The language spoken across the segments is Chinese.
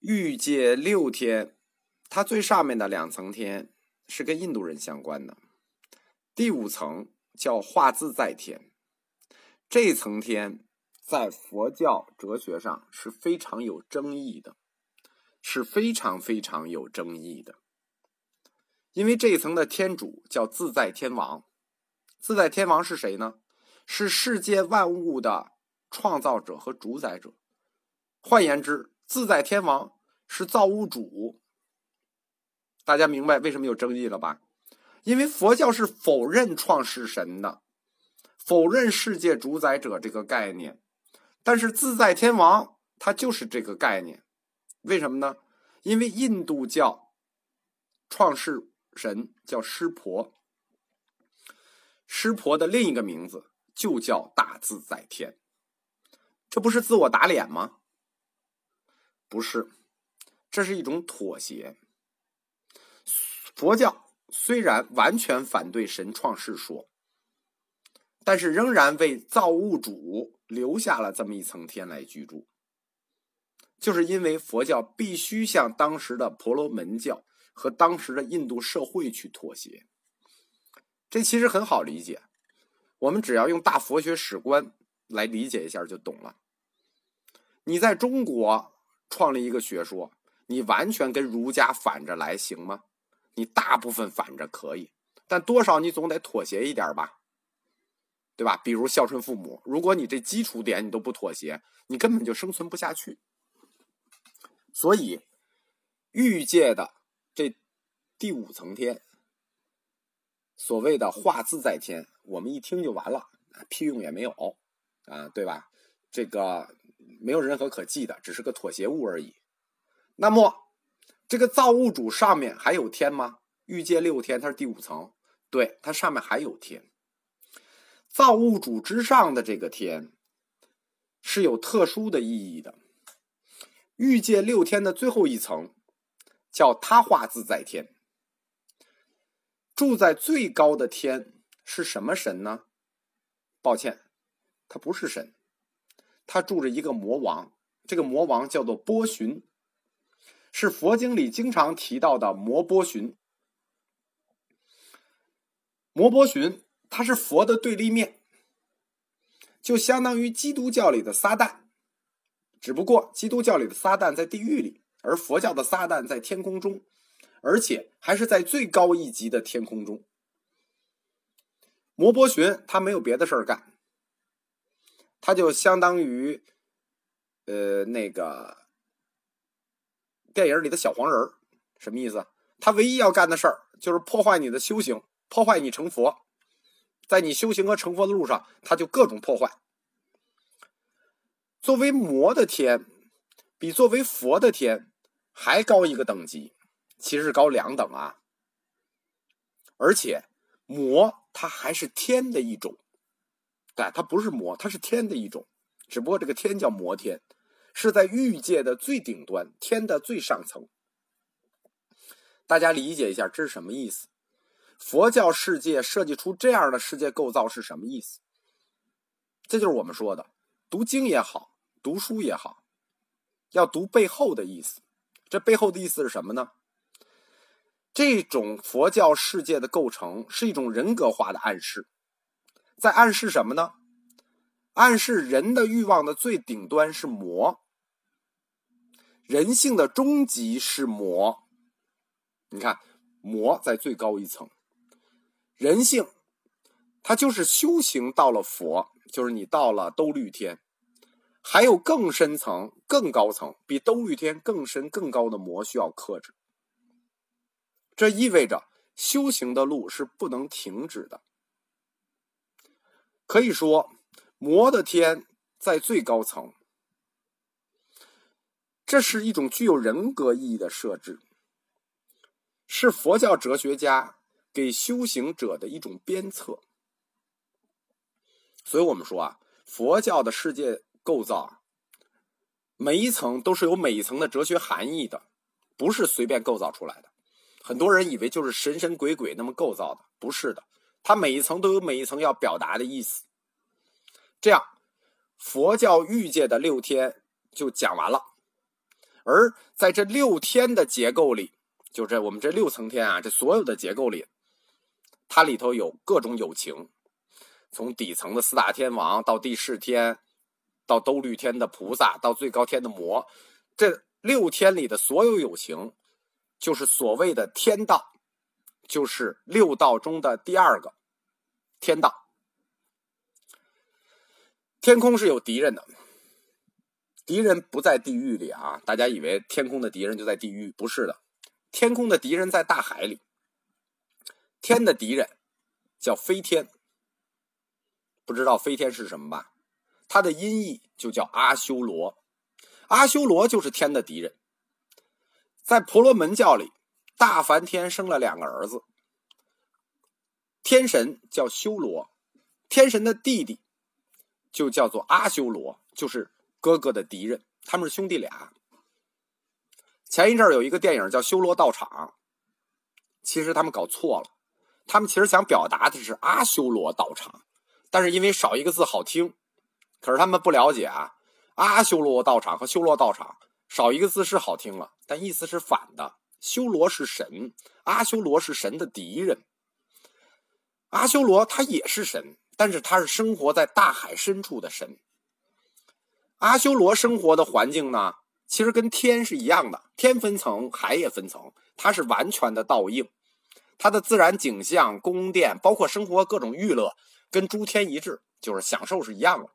欲界六天，它最上面的两层天是跟印度人相关的。第五层叫化自在天，这层天在佛教哲学上是非常有争议的，是非常非常有争议的。因为这一层的天主叫自在天王，自在天王是谁呢？是世界万物的创造者和主宰者。换言之。自在天王是造物主，大家明白为什么有争议了吧？因为佛教是否认创世神的，否认世界主宰者这个概念，但是自在天王他就是这个概念，为什么呢？因为印度教创世神叫湿婆，湿婆的另一个名字就叫大自在天，这不是自我打脸吗？不是，这是一种妥协。佛教虽然完全反对神创世说，但是仍然为造物主留下了这么一层天来居住。就是因为佛教必须向当时的婆罗门教和当时的印度社会去妥协。这其实很好理解，我们只要用大佛学史观来理解一下就懂了。你在中国。创立一个学说，你完全跟儒家反着来行吗？你大部分反着可以，但多少你总得妥协一点吧，对吧？比如孝顺父母，如果你这基础点你都不妥协，你根本就生存不下去。所以，欲界的这第五层天，所谓的化自在天，我们一听就完了，屁用也没有啊，对吧？这个。没有任何可记的，只是个妥协物而已。那么，这个造物主上面还有天吗？欲界六天，它是第五层，对，它上面还有天。造物主之上的这个天是有特殊的意义的。欲界六天的最后一层叫他化自在天。住在最高的天是什么神呢？抱歉，他不是神。他住着一个魔王，这个魔王叫做波旬，是佛经里经常提到的魔波旬。魔波旬他是佛的对立面，就相当于基督教里的撒旦，只不过基督教里的撒旦在地狱里，而佛教的撒旦在天空中，而且还是在最高一级的天空中。魔波旬他没有别的事儿干。他就相当于，呃，那个电影里的小黄人什么意思？他唯一要干的事儿就是破坏你的修行，破坏你成佛。在你修行和成佛的路上，他就各种破坏。作为魔的天，比作为佛的天还高一个等级，其实高两等啊。而且，魔它还是天的一种。它不是魔，它是天的一种，只不过这个天叫魔天，是在欲界的最顶端，天的最上层。大家理解一下，这是什么意思？佛教世界设计出这样的世界构造是什么意思？这就是我们说的，读经也好，读书也好，要读背后的意思。这背后的意思是什么呢？这种佛教世界的构成是一种人格化的暗示。在暗示什么呢？暗示人的欲望的最顶端是魔，人性的终极是魔。你看，魔在最高一层，人性，它就是修行到了佛，就是你到了兜率天，还有更深层、更高层，比兜率天更深、更高的魔需要克制。这意味着修行的路是不能停止的。可以说，魔的天在最高层，这是一种具有人格意义的设置，是佛教哲学家给修行者的一种鞭策。所以我们说啊，佛教的世界构造，每一层都是有每一层的哲学含义的，不是随便构造出来的。很多人以为就是神神鬼鬼那么构造的，不是的。它每一层都有每一层要表达的意思。这样，佛教欲界的六天就讲完了。而在这六天的结构里，就这我们这六层天啊，这所有的结构里，它里头有各种有情，从底层的四大天王到第四天，到兜率天的菩萨，到最高天的魔，这六天里的所有有情，就是所谓的天道，就是六道中的第二个天道。天空是有敌人的。敌人不在地狱里啊！大家以为天空的敌人就在地狱，不是的，天空的敌人在大海里。天的敌人叫飞天，不知道飞天是什么吧？它的音译就叫阿修罗，阿修罗就是天的敌人。在婆罗门教里，大梵天生了两个儿子，天神叫修罗，天神的弟弟就叫做阿修罗，就是。哥哥的敌人，他们是兄弟俩。前一阵儿有一个电影叫《修罗道场》，其实他们搞错了，他们其实想表达的是阿修罗道场，但是因为少一个字好听，可是他们不了解啊，阿修罗道场和修罗道场少一个字是好听了，但意思是反的。修罗是神，阿修罗是神的敌人。阿修罗他也是神，但是他是生活在大海深处的神。阿修罗生活的环境呢，其实跟天是一样的，天分层，海也分层，它是完全的倒映。它的自然景象、宫殿，包括生活各种娱乐，跟诸天一致，就是享受是一样的。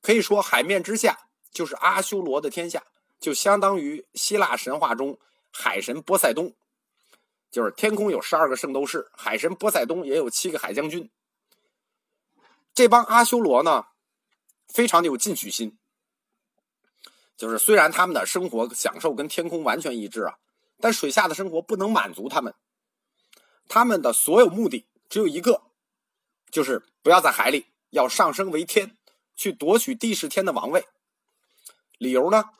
可以说，海面之下就是阿修罗的天下，就相当于希腊神话中海神波塞冬，就是天空有十二个圣斗士，海神波塞冬也有七个海将军。这帮阿修罗呢，非常的有进取心。就是虽然他们的生活享受跟天空完全一致啊，但水下的生活不能满足他们。他们的所有目的只有一个，就是不要在海里，要上升为天，去夺取地势天的王位。理由呢？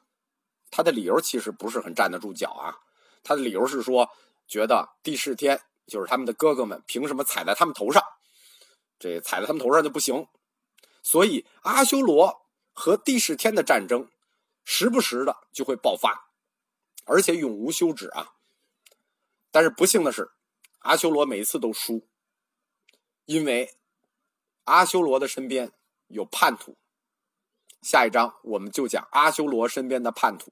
他的理由其实不是很站得住脚啊。他的理由是说，觉得帝释天就是他们的哥哥们，凭什么踩在他们头上？这踩在他们头上就不行。所以阿修罗和帝释天的战争。时不时的就会爆发，而且永无休止啊！但是不幸的是，阿修罗每一次都输，因为阿修罗的身边有叛徒。下一章我们就讲阿修罗身边的叛徒。